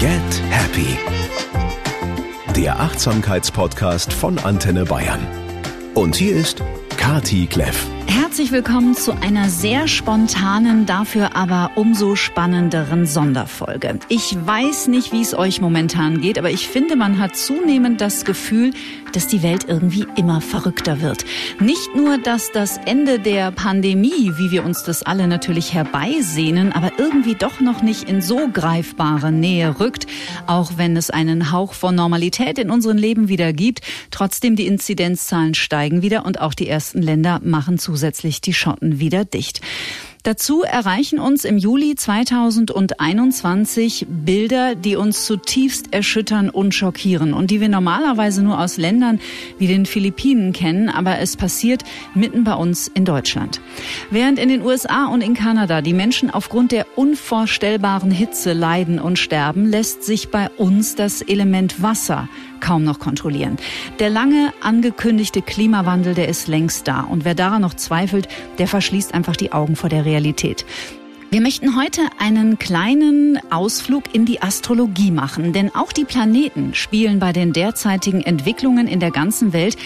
Get Happy. Der Achtsamkeitspodcast von Antenne Bayern. Und hier ist Kati Kleff. Herzlich willkommen zu einer sehr spontanen, dafür aber umso spannenderen Sonderfolge. Ich weiß nicht, wie es euch momentan geht, aber ich finde, man hat zunehmend das Gefühl, dass die Welt irgendwie immer verrückter wird. Nicht nur, dass das Ende der Pandemie, wie wir uns das alle natürlich herbeisehnen, aber irgendwie doch noch nicht in so greifbare Nähe rückt, auch wenn es einen Hauch von Normalität in unserem Leben wieder gibt. Trotzdem die Inzidenzzahlen steigen wieder und auch die ersten Länder machen zusätzlich die Schotten wieder dicht. Dazu erreichen uns im Juli 2021 Bilder, die uns zutiefst erschüttern und schockieren und die wir normalerweise nur aus Ländern wie den Philippinen kennen, aber es passiert mitten bei uns in Deutschland. Während in den USA und in Kanada die Menschen aufgrund der unvorstellbaren Hitze leiden und sterben, lässt sich bei uns das Element Wasser kaum noch kontrollieren. Der lange angekündigte Klimawandel, der ist längst da. Und wer daran noch zweifelt, der verschließt einfach die Augen vor der Realität. Wir möchten heute einen kleinen Ausflug in die Astrologie machen, denn auch die Planeten spielen bei den derzeitigen Entwicklungen in der ganzen Welt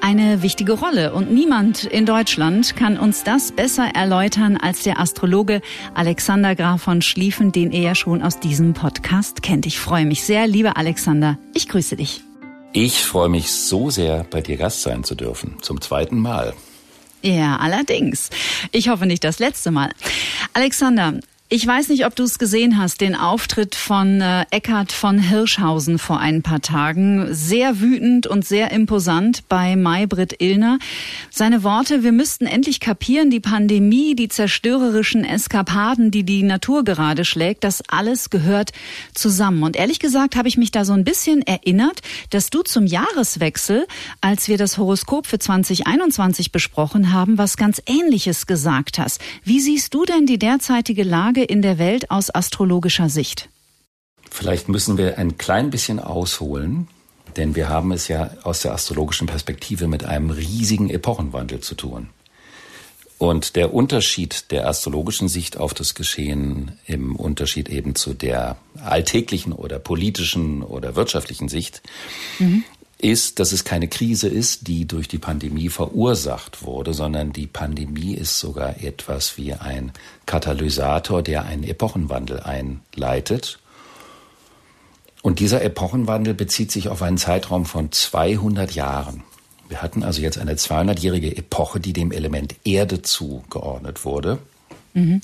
eine wichtige Rolle. Und niemand in Deutschland kann uns das besser erläutern als der Astrologe Alexander Graf von Schlieffen, den ihr ja schon aus diesem Podcast kennt. Ich freue mich sehr, lieber Alexander. Ich grüße dich. Ich freue mich so sehr, bei dir Gast sein zu dürfen. Zum zweiten Mal. Ja, allerdings. Ich hoffe nicht das letzte Mal. Alexander, ich weiß nicht, ob du es gesehen hast, den Auftritt von äh, Eckhard von Hirschhausen vor ein paar Tagen. Sehr wütend und sehr imposant bei Maybrit Illner. Seine Worte, wir müssten endlich kapieren, die Pandemie, die zerstörerischen Eskapaden, die die Natur gerade schlägt, das alles gehört zusammen. Und ehrlich gesagt habe ich mich da so ein bisschen erinnert, dass du zum Jahreswechsel, als wir das Horoskop für 2021 besprochen haben, was ganz Ähnliches gesagt hast. Wie siehst du denn die derzeitige Lage in der Welt aus astrologischer Sicht? Vielleicht müssen wir ein klein bisschen ausholen, denn wir haben es ja aus der astrologischen Perspektive mit einem riesigen Epochenwandel zu tun. Und der Unterschied der astrologischen Sicht auf das Geschehen im Unterschied eben zu der alltäglichen oder politischen oder wirtschaftlichen Sicht mhm ist, dass es keine Krise ist, die durch die Pandemie verursacht wurde, sondern die Pandemie ist sogar etwas wie ein Katalysator, der einen Epochenwandel einleitet. Und dieser Epochenwandel bezieht sich auf einen Zeitraum von 200 Jahren. Wir hatten also jetzt eine 200-jährige Epoche, die dem Element Erde zugeordnet wurde. Mhm.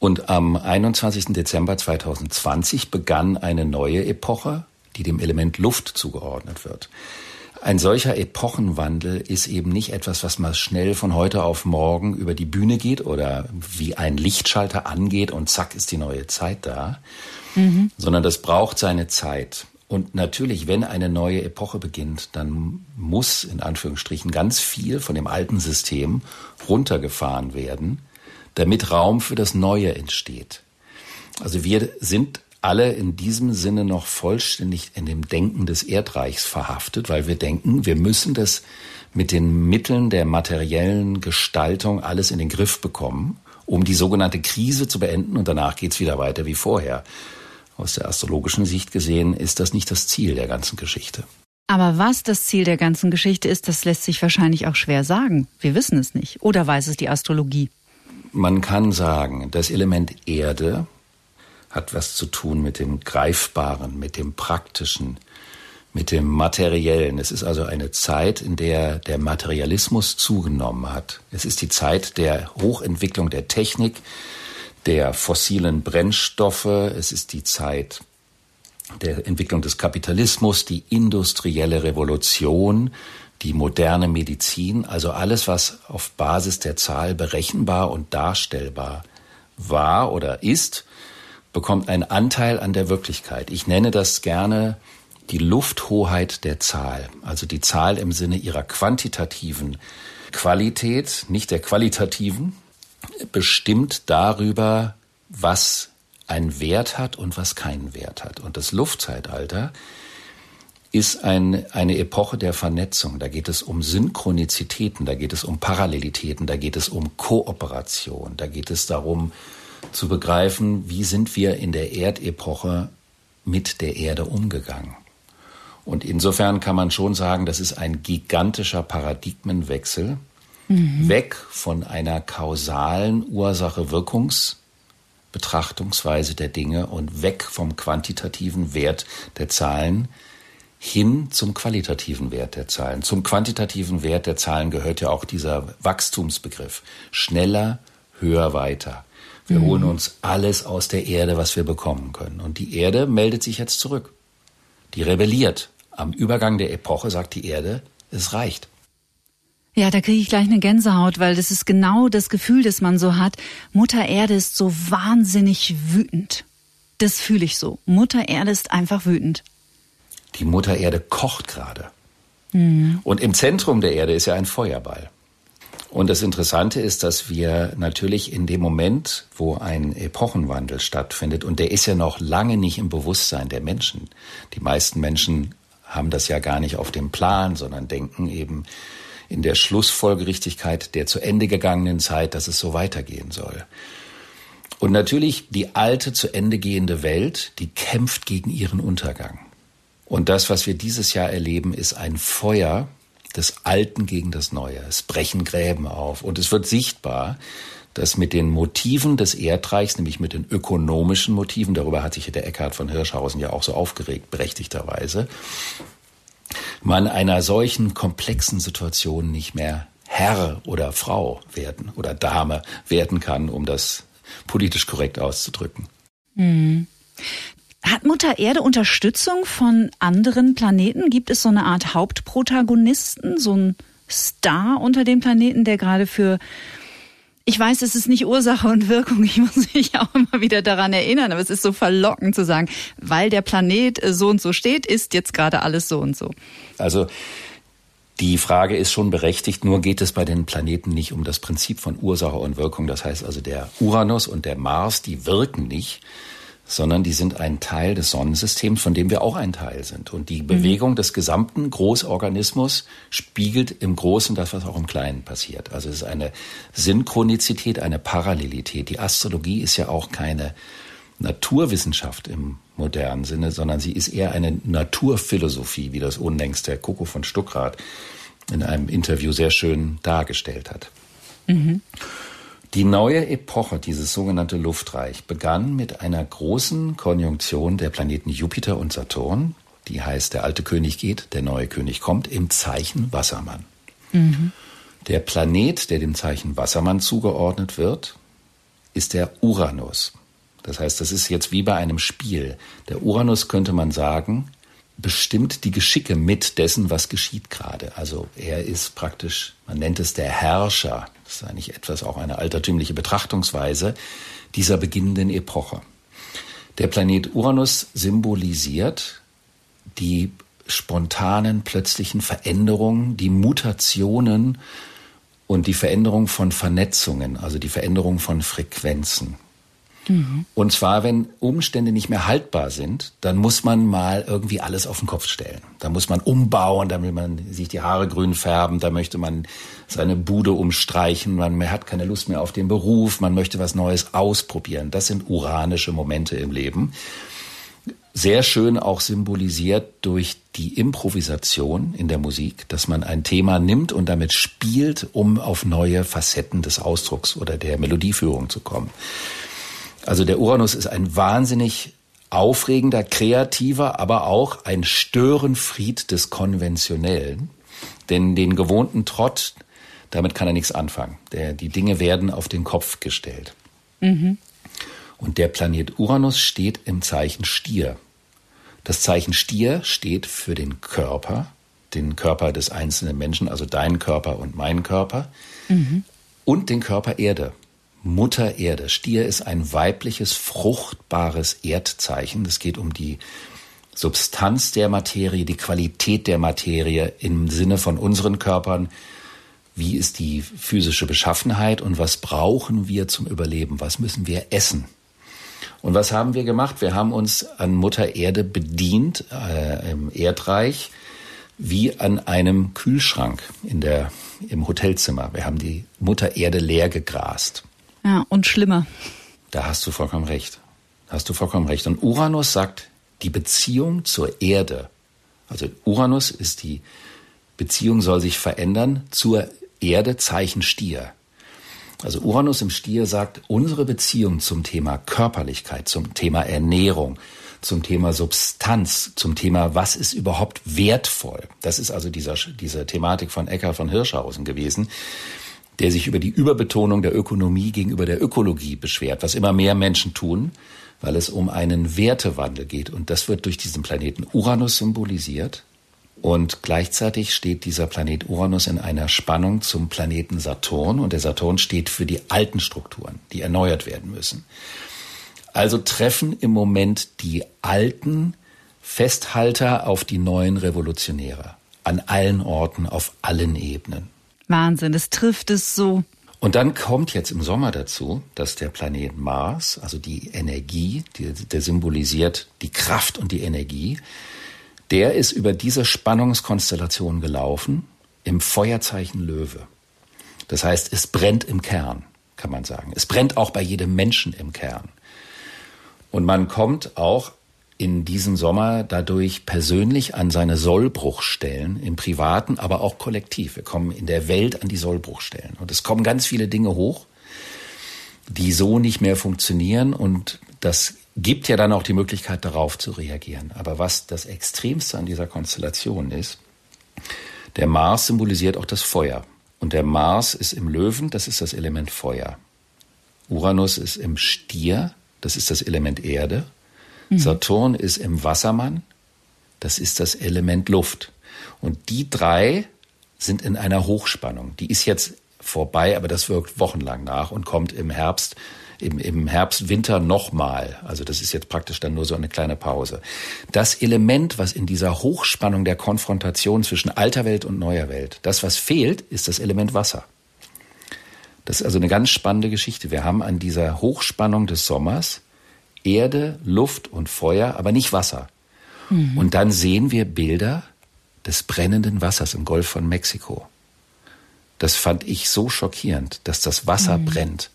Und am 21. Dezember 2020 begann eine neue Epoche, die dem Element Luft zugeordnet wird. Ein solcher Epochenwandel ist eben nicht etwas, was mal schnell von heute auf morgen über die Bühne geht oder wie ein Lichtschalter angeht und zack ist die neue Zeit da, mhm. sondern das braucht seine Zeit. Und natürlich, wenn eine neue Epoche beginnt, dann muss in Anführungsstrichen ganz viel von dem alten System runtergefahren werden, damit Raum für das Neue entsteht. Also wir sind alle in diesem Sinne noch vollständig in dem Denken des Erdreichs verhaftet, weil wir denken, wir müssen das mit den Mitteln der materiellen Gestaltung alles in den Griff bekommen, um die sogenannte Krise zu beenden und danach geht's wieder weiter wie vorher. Aus der astrologischen Sicht gesehen ist das nicht das Ziel der ganzen Geschichte. Aber was das Ziel der ganzen Geschichte ist, das lässt sich wahrscheinlich auch schwer sagen. Wir wissen es nicht. Oder weiß es die Astrologie? Man kann sagen, das Element Erde hat was zu tun mit dem Greifbaren, mit dem Praktischen, mit dem Materiellen. Es ist also eine Zeit, in der der Materialismus zugenommen hat. Es ist die Zeit der Hochentwicklung der Technik, der fossilen Brennstoffe. Es ist die Zeit der Entwicklung des Kapitalismus, die industrielle Revolution, die moderne Medizin, also alles, was auf Basis der Zahl berechenbar und darstellbar war oder ist, bekommt einen Anteil an der Wirklichkeit. Ich nenne das gerne die Lufthoheit der Zahl, also die Zahl im Sinne ihrer quantitativen Qualität, nicht der qualitativen, bestimmt darüber, was einen Wert hat und was keinen Wert hat. Und das Luftzeitalter ist ein, eine Epoche der Vernetzung. Da geht es um Synchronizitäten, da geht es um Parallelitäten, da geht es um Kooperation, da geht es darum, zu begreifen, wie sind wir in der Erdepoche mit der Erde umgegangen. Und insofern kann man schon sagen, das ist ein gigantischer Paradigmenwechsel, mhm. weg von einer kausalen Ursache-Wirkungs-Betrachtungsweise der Dinge und weg vom quantitativen Wert der Zahlen hin zum qualitativen Wert der Zahlen. Zum quantitativen Wert der Zahlen gehört ja auch dieser Wachstumsbegriff. Schneller, höher, weiter. Wir mhm. holen uns alles aus der Erde, was wir bekommen können. Und die Erde meldet sich jetzt zurück. Die rebelliert am Übergang der Epoche sagt die Erde, es reicht. Ja, da kriege ich gleich eine Gänsehaut, weil das ist genau das Gefühl, das man so hat. Mutter Erde ist so wahnsinnig wütend. Das fühle ich so. Mutter Erde ist einfach wütend. Die Mutter Erde kocht gerade. Mhm. Und im Zentrum der Erde ist ja ein Feuerball. Und das Interessante ist, dass wir natürlich in dem Moment, wo ein Epochenwandel stattfindet, und der ist ja noch lange nicht im Bewusstsein der Menschen. Die meisten Menschen haben das ja gar nicht auf dem Plan, sondern denken eben in der Schlussfolgerichtigkeit der zu Ende gegangenen Zeit, dass es so weitergehen soll. Und natürlich die alte zu Ende gehende Welt, die kämpft gegen ihren Untergang. Und das, was wir dieses Jahr erleben, ist ein Feuer des Alten gegen das Neue. Es brechen Gräben auf und es wird sichtbar, dass mit den Motiven des Erdreichs, nämlich mit den ökonomischen Motiven, darüber hat sich der Eckhard von Hirschhausen ja auch so aufgeregt, berechtigterweise, man einer solchen komplexen Situation nicht mehr Herr oder Frau werden oder Dame werden kann, um das politisch korrekt auszudrücken. Mhm. Hat Mutter Erde Unterstützung von anderen Planeten? Gibt es so eine Art Hauptprotagonisten, so ein Star unter dem Planeten, der gerade für ich weiß, es ist nicht Ursache und Wirkung. Ich muss mich auch immer wieder daran erinnern, aber es ist so verlockend zu sagen, weil der Planet so und so steht, ist jetzt gerade alles so und so. Also die Frage ist schon berechtigt, nur geht es bei den Planeten nicht um das Prinzip von Ursache und Wirkung. Das heißt also, der Uranus und der Mars, die wirken nicht, sondern die sind ein Teil des Sonnensystems, von dem wir auch ein Teil sind. Und die mhm. Bewegung des gesamten Großorganismus spiegelt im Großen das, was auch im Kleinen passiert. Also es ist eine Synchronizität, eine Parallelität. Die Astrologie ist ja auch keine Naturwissenschaft im modernen Sinne, sondern sie ist eher eine Naturphilosophie, wie das unlängst der Coco von Stuckrad in einem Interview sehr schön dargestellt hat. Mhm. Die neue Epoche, dieses sogenannte Luftreich, begann mit einer großen Konjunktion der Planeten Jupiter und Saturn. Die heißt, der alte König geht, der neue König kommt, im Zeichen Wassermann. Mhm. Der Planet, der dem Zeichen Wassermann zugeordnet wird, ist der Uranus. Das heißt, das ist jetzt wie bei einem Spiel. Der Uranus könnte man sagen, bestimmt die Geschicke mit dessen, was geschieht gerade. Also er ist praktisch, man nennt es der Herrscher. Das ist eigentlich etwas auch eine altertümliche Betrachtungsweise dieser beginnenden Epoche. Der Planet Uranus symbolisiert die spontanen, plötzlichen Veränderungen, die Mutationen und die Veränderung von Vernetzungen, also die Veränderung von Frequenzen. Mhm. Und zwar, wenn Umstände nicht mehr haltbar sind, dann muss man mal irgendwie alles auf den Kopf stellen. Da muss man umbauen, da will man sich die Haare grün färben, da möchte man seine Bude umstreichen, man hat keine Lust mehr auf den Beruf, man möchte was Neues ausprobieren. Das sind uranische Momente im Leben. Sehr schön auch symbolisiert durch die Improvisation in der Musik, dass man ein Thema nimmt und damit spielt, um auf neue Facetten des Ausdrucks oder der Melodieführung zu kommen. Also der Uranus ist ein wahnsinnig aufregender, kreativer, aber auch ein Störenfried des Konventionellen. Denn den gewohnten Trott, damit kann er nichts anfangen. Der, die Dinge werden auf den Kopf gestellt. Mhm. Und der Planet Uranus steht im Zeichen Stier. Das Zeichen Stier steht für den Körper, den Körper des einzelnen Menschen, also deinen Körper und meinen Körper, mhm. und den Körper Erde. Mutter Erde. Stier ist ein weibliches, fruchtbares Erdzeichen. Es geht um die Substanz der Materie, die Qualität der Materie im Sinne von unseren Körpern. Wie ist die physische Beschaffenheit und was brauchen wir zum Überleben? Was müssen wir essen? Und was haben wir gemacht? Wir haben uns an Mutter Erde bedient äh, im Erdreich wie an einem Kühlschrank in der, im Hotelzimmer. Wir haben die Mutter Erde leer gegrast. Ja, und schlimmer. Da hast du vollkommen recht. Hast du vollkommen recht. Und Uranus sagt die Beziehung zur Erde. Also Uranus ist die Beziehung soll sich verändern zur Erde Zeichen Stier. Also Uranus im Stier sagt, unsere Beziehung zum Thema Körperlichkeit, zum Thema Ernährung, zum Thema Substanz, zum Thema, was ist überhaupt wertvoll. Das ist also dieser, diese Thematik von Ecker von Hirschhausen gewesen, der sich über die Überbetonung der Ökonomie gegenüber der Ökologie beschwert, was immer mehr Menschen tun, weil es um einen Wertewandel geht. Und das wird durch diesen Planeten Uranus symbolisiert. Und gleichzeitig steht dieser Planet Uranus in einer Spannung zum Planeten Saturn. Und der Saturn steht für die alten Strukturen, die erneuert werden müssen. Also treffen im Moment die alten Festhalter auf die neuen Revolutionäre. An allen Orten, auf allen Ebenen. Wahnsinn, es trifft es so. Und dann kommt jetzt im Sommer dazu, dass der Planet Mars, also die Energie, die, der symbolisiert die Kraft und die Energie, der ist über diese Spannungskonstellation gelaufen im Feuerzeichen Löwe. Das heißt, es brennt im Kern, kann man sagen. Es brennt auch bei jedem Menschen im Kern. Und man kommt auch in diesem Sommer dadurch persönlich an seine Sollbruchstellen im Privaten, aber auch kollektiv. Wir kommen in der Welt an die Sollbruchstellen. Und es kommen ganz viele Dinge hoch, die so nicht mehr funktionieren. Und das gibt ja dann auch die Möglichkeit, darauf zu reagieren. Aber was das Extremste an dieser Konstellation ist, der Mars symbolisiert auch das Feuer. Und der Mars ist im Löwen, das ist das Element Feuer. Uranus ist im Stier, das ist das Element Erde. Mhm. Saturn ist im Wassermann, das ist das Element Luft. Und die drei sind in einer Hochspannung. Die ist jetzt vorbei, aber das wirkt wochenlang nach und kommt im Herbst, im, im Herbst, Winter nochmal. Also das ist jetzt praktisch dann nur so eine kleine Pause. Das Element, was in dieser Hochspannung der Konfrontation zwischen alter Welt und neuer Welt, das, was fehlt, ist das Element Wasser. Das ist also eine ganz spannende Geschichte. Wir haben an dieser Hochspannung des Sommers Erde, Luft und Feuer, aber nicht Wasser. Mhm. Und dann sehen wir Bilder des brennenden Wassers im Golf von Mexiko. Das fand ich so schockierend, dass das Wasser mhm. brennt.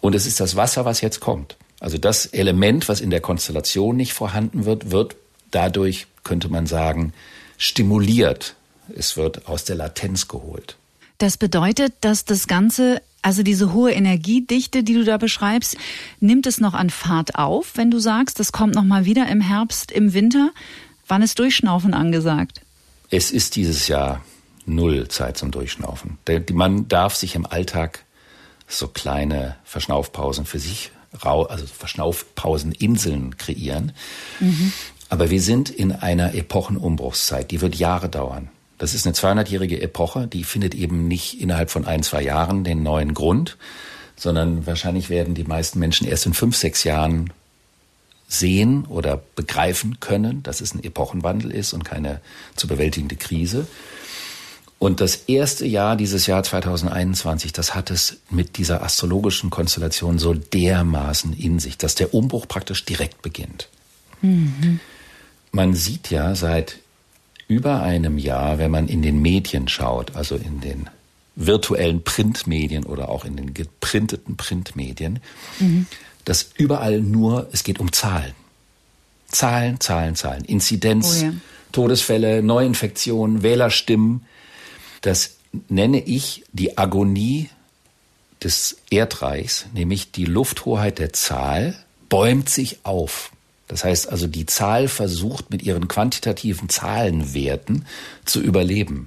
Und es ist das Wasser, was jetzt kommt. Also das Element, was in der Konstellation nicht vorhanden wird, wird dadurch, könnte man sagen, stimuliert. Es wird aus der Latenz geholt. Das bedeutet, dass das Ganze, also diese hohe Energiedichte, die du da beschreibst, nimmt es noch an Fahrt auf, wenn du sagst, das kommt noch mal wieder im Herbst, im Winter. Wann ist Durchschnaufen angesagt? Es ist dieses Jahr null Zeit zum Durchschnaufen. Man darf sich im Alltag so kleine Verschnaufpausen für sich, also Verschnaufpauseninseln kreieren. Mhm. Aber wir sind in einer Epochenumbruchszeit, die wird Jahre dauern. Das ist eine 200-jährige Epoche, die findet eben nicht innerhalb von ein, zwei Jahren den neuen Grund, sondern wahrscheinlich werden die meisten Menschen erst in fünf, sechs Jahren sehen oder begreifen können, dass es ein Epochenwandel ist und keine zu bewältigende Krise. Und das erste Jahr, dieses Jahr 2021, das hat es mit dieser astrologischen Konstellation so dermaßen in sich, dass der Umbruch praktisch direkt beginnt. Mhm. Man sieht ja seit über einem Jahr, wenn man in den Medien schaut, also in den virtuellen Printmedien oder auch in den geprinteten Printmedien, mhm. dass überall nur, es geht um Zahlen. Zahlen, Zahlen, Zahlen. Inzidenz, oh ja. Todesfälle, Neuinfektionen, Wählerstimmen. Das nenne ich die Agonie des Erdreichs, nämlich die Lufthoheit der Zahl bäumt sich auf. Das heißt also, die Zahl versucht mit ihren quantitativen Zahlenwerten zu überleben.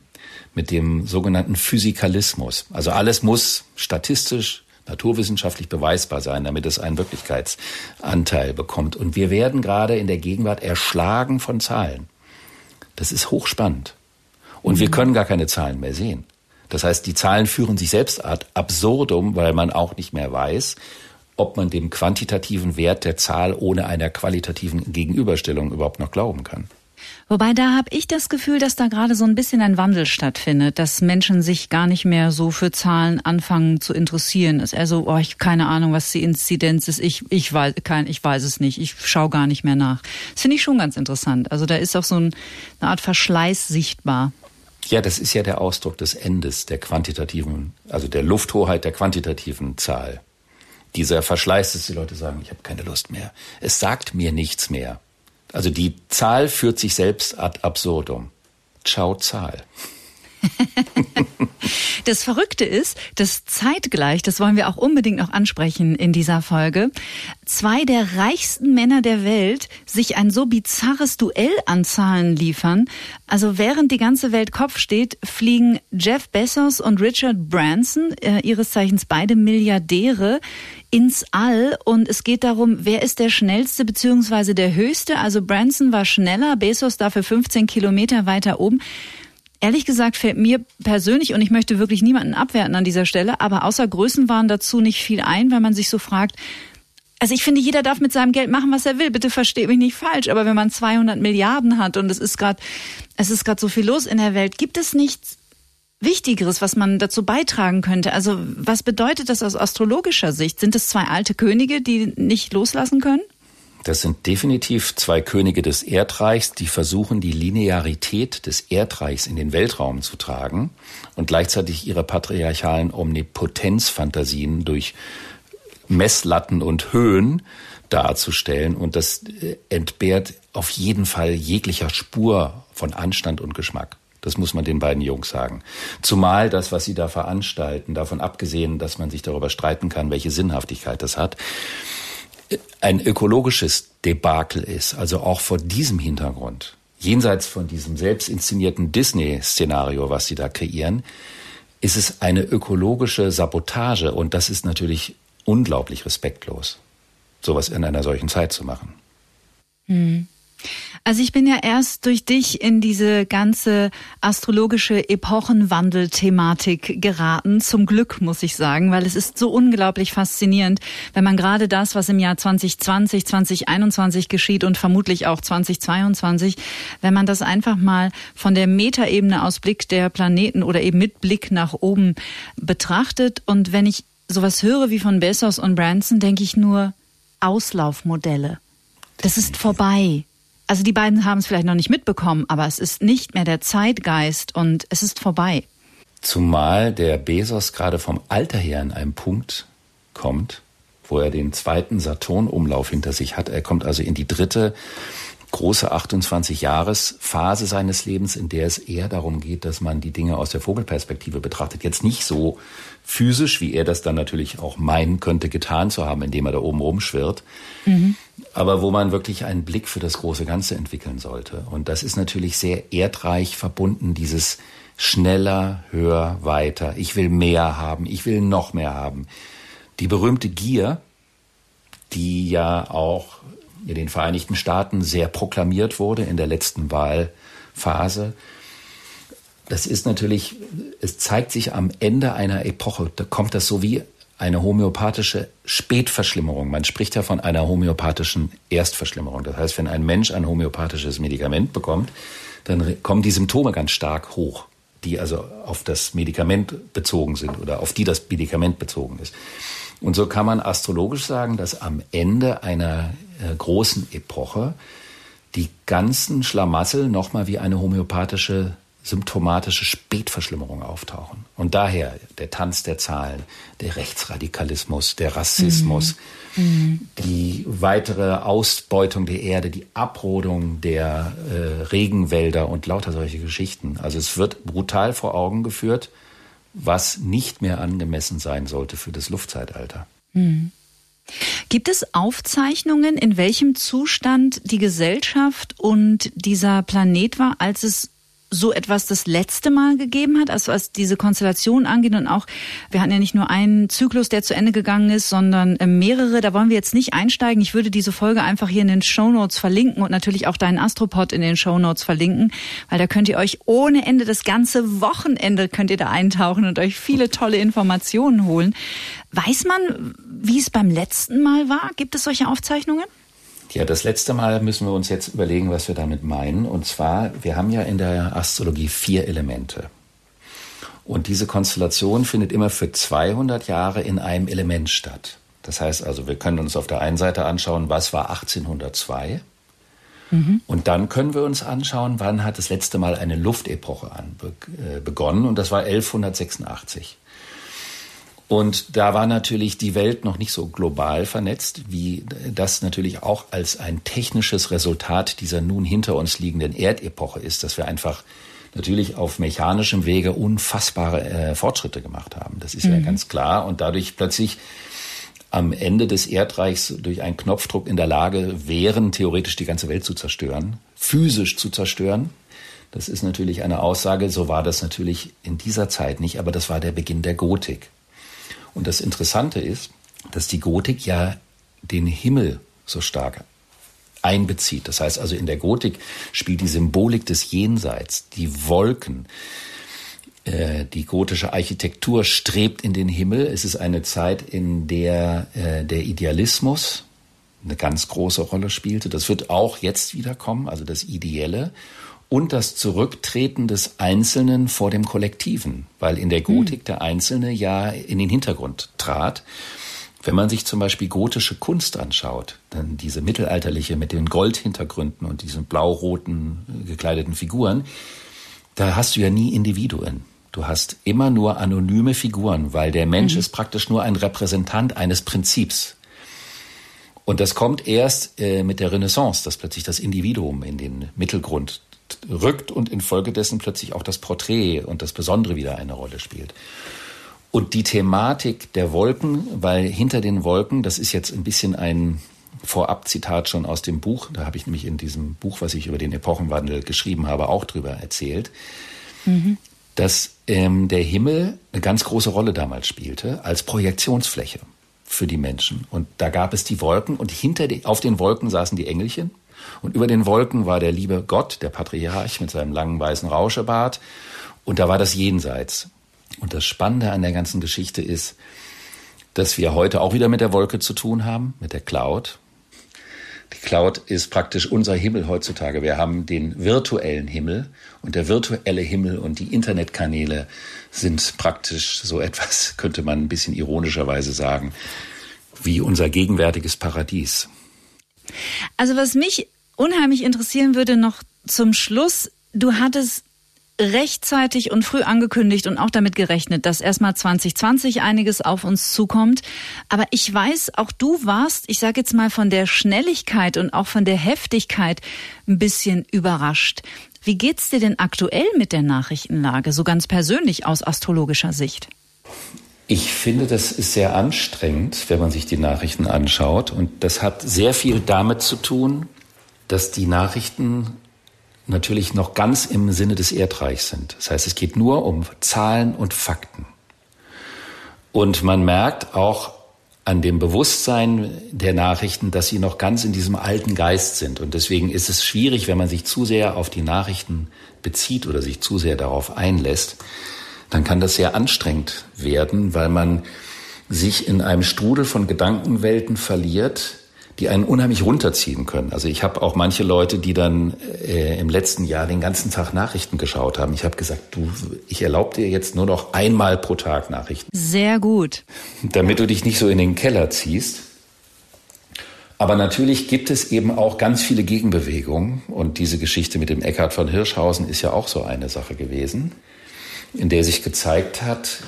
Mit dem sogenannten Physikalismus. Also alles muss statistisch, naturwissenschaftlich beweisbar sein, damit es einen Wirklichkeitsanteil bekommt. Und wir werden gerade in der Gegenwart erschlagen von Zahlen. Das ist hochspannend. Und mhm. wir können gar keine Zahlen mehr sehen. Das heißt, die Zahlen führen sich selbst ad absurdum, weil man auch nicht mehr weiß, ob man dem quantitativen Wert der Zahl ohne einer qualitativen Gegenüberstellung überhaupt noch glauben kann. Wobei da habe ich das Gefühl, dass da gerade so ein bisschen ein Wandel stattfindet, dass Menschen sich gar nicht mehr so für Zahlen anfangen zu interessieren. Es ist eher so, oh, ich keine Ahnung, was die Inzidenz ist. Ich ich weiß kein, ich weiß es nicht. Ich schaue gar nicht mehr nach. Das finde ich schon ganz interessant. Also da ist auch so ein, eine Art Verschleiß sichtbar. Ja, das ist ja der Ausdruck des Endes der quantitativen, also der Lufthoheit der quantitativen Zahl dieser Verschleiß, dass die Leute sagen, ich habe keine Lust mehr. Es sagt mir nichts mehr. Also die Zahl führt sich selbst ad absurdum. Ciao Zahl. das Verrückte ist, dass zeitgleich, das wollen wir auch unbedingt noch ansprechen in dieser Folge, zwei der reichsten Männer der Welt sich ein so bizarres Duell an Zahlen liefern. Also während die ganze Welt Kopf steht, fliegen Jeff Bezos und Richard Branson, äh, ihres Zeichens beide Milliardäre, ins All und es geht darum, wer ist der schnellste beziehungsweise der höchste. Also Branson war schneller, Bezos dafür 15 Kilometer weiter oben. Ehrlich gesagt fällt mir persönlich, und ich möchte wirklich niemanden abwerten an dieser Stelle, aber außer Größenwahn dazu nicht viel ein, weil man sich so fragt, also ich finde, jeder darf mit seinem Geld machen, was er will. Bitte verstehe mich nicht falsch. Aber wenn man 200 Milliarden hat und es ist gerade, es ist gerade so viel los in der Welt, gibt es nichts Wichtigeres, was man dazu beitragen könnte? Also was bedeutet das aus astrologischer Sicht? Sind es zwei alte Könige, die nicht loslassen können? Das sind definitiv zwei Könige des Erdreichs, die versuchen, die Linearität des Erdreichs in den Weltraum zu tragen und gleichzeitig ihre patriarchalen Omnipotenzfantasien durch Messlatten und Höhen darzustellen. Und das äh, entbehrt auf jeden Fall jeglicher Spur von Anstand und Geschmack. Das muss man den beiden Jungs sagen. Zumal das, was sie da veranstalten, davon abgesehen, dass man sich darüber streiten kann, welche Sinnhaftigkeit das hat, ein ökologisches Debakel ist, also auch vor diesem Hintergrund, jenseits von diesem selbst inszenierten Disney-Szenario, was sie da kreieren, ist es eine ökologische Sabotage und das ist natürlich unglaublich respektlos, sowas in einer solchen Zeit zu machen. Hm. Also ich bin ja erst durch dich in diese ganze astrologische Epochenwandel-Thematik geraten. Zum Glück, muss ich sagen, weil es ist so unglaublich faszinierend, wenn man gerade das, was im Jahr 2020, 2021 geschieht und vermutlich auch 2022, wenn man das einfach mal von der Metaebene aus Blick der Planeten oder eben mit Blick nach oben betrachtet. Und wenn ich sowas höre wie von Bezos und Branson, denke ich nur Auslaufmodelle. Das ist vorbei also die beiden haben es vielleicht noch nicht mitbekommen, aber es ist nicht mehr der Zeitgeist und es ist vorbei. Zumal der Bezos gerade vom Alter her an einem Punkt kommt, wo er den zweiten Saturn-Umlauf hinter sich hat. Er kommt also in die dritte große 28-Jahres-Phase seines Lebens, in der es eher darum geht, dass man die Dinge aus der Vogelperspektive betrachtet. Jetzt nicht so physisch, wie er das dann natürlich auch meinen könnte, getan zu haben, indem er da oben rumschwirrt, mhm. aber wo man wirklich einen Blick für das große Ganze entwickeln sollte. Und das ist natürlich sehr erdreich verbunden, dieses schneller, höher, weiter. Ich will mehr haben, ich will noch mehr haben. Die berühmte Gier, die ja auch in den Vereinigten Staaten sehr proklamiert wurde in der letzten Wahlphase. Das ist natürlich, es zeigt sich am Ende einer Epoche, da kommt das so wie eine homöopathische Spätverschlimmerung. Man spricht ja von einer homöopathischen Erstverschlimmerung. Das heißt, wenn ein Mensch ein homöopathisches Medikament bekommt, dann kommen die Symptome ganz stark hoch, die also auf das Medikament bezogen sind oder auf die das Medikament bezogen ist. Und so kann man astrologisch sagen, dass am Ende einer äh, großen Epoche die ganzen Schlamassel nochmal wie eine homöopathische symptomatische Spätverschlimmerung auftauchen. Und daher der Tanz der Zahlen, der Rechtsradikalismus, der Rassismus, mhm. die weitere Ausbeutung der Erde, die Abrodung der äh, Regenwälder und lauter solche Geschichten. Also es wird brutal vor Augen geführt, was nicht mehr angemessen sein sollte für das Luftzeitalter. Mhm. Gibt es Aufzeichnungen, in welchem Zustand die Gesellschaft und dieser Planet war, als es so etwas das letzte Mal gegeben hat, also was diese Konstellation angeht und auch, wir hatten ja nicht nur einen Zyklus, der zu Ende gegangen ist, sondern äh, mehrere, da wollen wir jetzt nicht einsteigen. Ich würde diese Folge einfach hier in den Show Notes verlinken und natürlich auch deinen Astropod in den Show Notes verlinken, weil da könnt ihr euch ohne Ende das ganze Wochenende könnt ihr da eintauchen und euch viele tolle Informationen holen. Weiß man, wie es beim letzten Mal war? Gibt es solche Aufzeichnungen? Ja, das letzte Mal müssen wir uns jetzt überlegen, was wir damit meinen. Und zwar, wir haben ja in der Astrologie vier Elemente. Und diese Konstellation findet immer für 200 Jahre in einem Element statt. Das heißt also, wir können uns auf der einen Seite anschauen, was war 1802. Mhm. Und dann können wir uns anschauen, wann hat das letzte Mal eine Luftepoche an, äh, begonnen. Und das war 1186. Und da war natürlich die Welt noch nicht so global vernetzt, wie das natürlich auch als ein technisches Resultat dieser nun hinter uns liegenden Erdepoche ist, dass wir einfach natürlich auf mechanischem Wege unfassbare äh, Fortschritte gemacht haben. Das ist mhm. ja ganz klar. Und dadurch plötzlich am Ende des Erdreichs durch einen Knopfdruck in der Lage wären, theoretisch die ganze Welt zu zerstören, physisch zu zerstören. Das ist natürlich eine Aussage, so war das natürlich in dieser Zeit nicht, aber das war der Beginn der Gotik. Und das Interessante ist, dass die Gotik ja den Himmel so stark einbezieht. Das heißt also, in der Gotik spielt die Symbolik des Jenseits, die Wolken, äh, die gotische Architektur strebt in den Himmel. Es ist eine Zeit, in der äh, der Idealismus eine ganz große Rolle spielte. Das wird auch jetzt wieder kommen, also das Ideelle und das Zurücktreten des Einzelnen vor dem Kollektiven, weil in der Gotik hm. der Einzelne ja in den Hintergrund trat. Wenn man sich zum Beispiel gotische Kunst anschaut, dann diese mittelalterliche mit den Goldhintergründen und diesen blau-roten gekleideten Figuren, da hast du ja nie Individuen. Du hast immer nur anonyme Figuren, weil der Mensch mhm. ist praktisch nur ein Repräsentant eines Prinzips. Und das kommt erst äh, mit der Renaissance, dass plötzlich das Individuum in den Mittelgrund rückt und infolgedessen plötzlich auch das Porträt und das Besondere wieder eine Rolle spielt. Und die Thematik der Wolken, weil hinter den Wolken, das ist jetzt ein bisschen ein Vorabzitat schon aus dem Buch, da habe ich nämlich in diesem Buch, was ich über den Epochenwandel geschrieben habe, auch drüber erzählt. Mhm dass ähm, der Himmel eine ganz große Rolle damals spielte als Projektionsfläche für die Menschen. Und da gab es die Wolken und hinter die, auf den Wolken saßen die Engelchen und über den Wolken war der liebe Gott, der Patriarch mit seinem langen weißen Rauschebart und da war das Jenseits. Und das Spannende an der ganzen Geschichte ist, dass wir heute auch wieder mit der Wolke zu tun haben, mit der Cloud. Die Cloud ist praktisch unser Himmel heutzutage. Wir haben den virtuellen Himmel und der virtuelle Himmel und die Internetkanäle sind praktisch so etwas, könnte man ein bisschen ironischerweise sagen, wie unser gegenwärtiges Paradies. Also was mich unheimlich interessieren würde noch zum Schluss, du hattest rechtzeitig und früh angekündigt und auch damit gerechnet, dass erstmal 2020 einiges auf uns zukommt. Aber ich weiß, auch du warst, ich sage jetzt mal von der Schnelligkeit und auch von der Heftigkeit ein bisschen überrascht. Wie geht's dir denn aktuell mit der Nachrichtenlage, so ganz persönlich aus astrologischer Sicht? Ich finde, das ist sehr anstrengend, wenn man sich die Nachrichten anschaut. Und das hat sehr viel damit zu tun, dass die Nachrichten natürlich noch ganz im Sinne des Erdreichs sind. Das heißt, es geht nur um Zahlen und Fakten. Und man merkt auch an dem Bewusstsein der Nachrichten, dass sie noch ganz in diesem alten Geist sind. Und deswegen ist es schwierig, wenn man sich zu sehr auf die Nachrichten bezieht oder sich zu sehr darauf einlässt, dann kann das sehr anstrengend werden, weil man sich in einem Strudel von Gedankenwelten verliert, die einen unheimlich runterziehen können. Also ich habe auch manche Leute, die dann äh, im letzten Jahr den ganzen Tag Nachrichten geschaut haben. Ich habe gesagt, du, ich erlaube dir jetzt nur noch einmal pro Tag Nachrichten. Sehr gut. Damit du dich nicht so in den Keller ziehst. Aber natürlich gibt es eben auch ganz viele Gegenbewegungen. Und diese Geschichte mit dem Eckhard von Hirschhausen ist ja auch so eine Sache gewesen, in der sich gezeigt hat,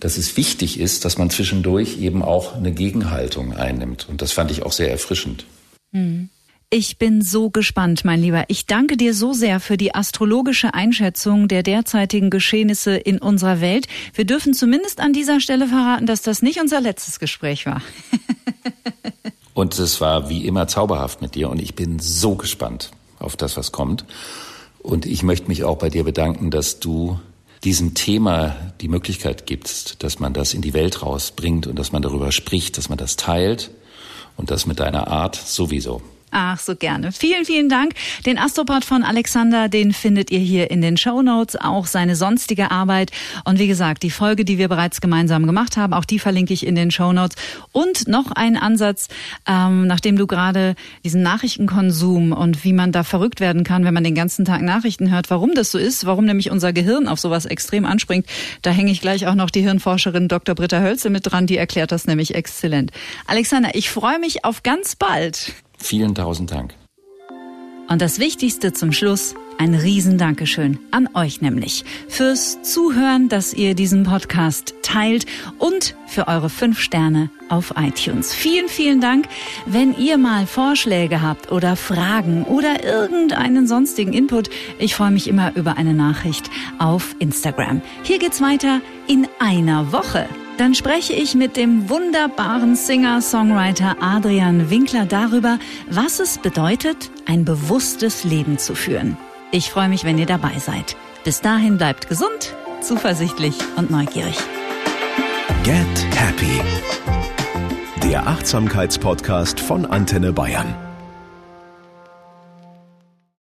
dass es wichtig ist, dass man zwischendurch eben auch eine Gegenhaltung einnimmt. Und das fand ich auch sehr erfrischend. Hm. Ich bin so gespannt, mein Lieber. Ich danke dir so sehr für die astrologische Einschätzung der derzeitigen Geschehnisse in unserer Welt. Wir dürfen zumindest an dieser Stelle verraten, dass das nicht unser letztes Gespräch war. und es war wie immer zauberhaft mit dir und ich bin so gespannt auf das, was kommt. Und ich möchte mich auch bei dir bedanken, dass du diesem Thema die Möglichkeit gibst, dass man das in die Welt rausbringt und dass man darüber spricht, dass man das teilt und das mit deiner Art sowieso. Ach, so gerne. Vielen, vielen Dank. Den Astropod von Alexander, den findet ihr hier in den Show Notes, auch seine sonstige Arbeit. Und wie gesagt, die Folge, die wir bereits gemeinsam gemacht haben, auch die verlinke ich in den Show Notes. Und noch ein Ansatz, ähm, nachdem du gerade diesen Nachrichtenkonsum und wie man da verrückt werden kann, wenn man den ganzen Tag Nachrichten hört, warum das so ist, warum nämlich unser Gehirn auf sowas extrem anspringt, da hänge ich gleich auch noch die Hirnforscherin Dr. Britta Hölze mit dran, die erklärt das nämlich exzellent. Alexander, ich freue mich auf ganz bald. Vielen tausend Dank. Und das Wichtigste zum Schluss, ein Riesendankeschön an euch nämlich fürs Zuhören, dass ihr diesen Podcast teilt und für eure fünf Sterne auf iTunes. Vielen, vielen Dank. Wenn ihr mal Vorschläge habt oder Fragen oder irgendeinen sonstigen Input, ich freue mich immer über eine Nachricht auf Instagram. Hier geht's weiter in einer Woche. Dann spreche ich mit dem wunderbaren Singer-Songwriter Adrian Winkler darüber, was es bedeutet, ein bewusstes Leben zu führen. Ich freue mich, wenn ihr dabei seid. Bis dahin bleibt gesund, zuversichtlich und neugierig. Get Happy. Der Achtsamkeitspodcast von Antenne Bayern.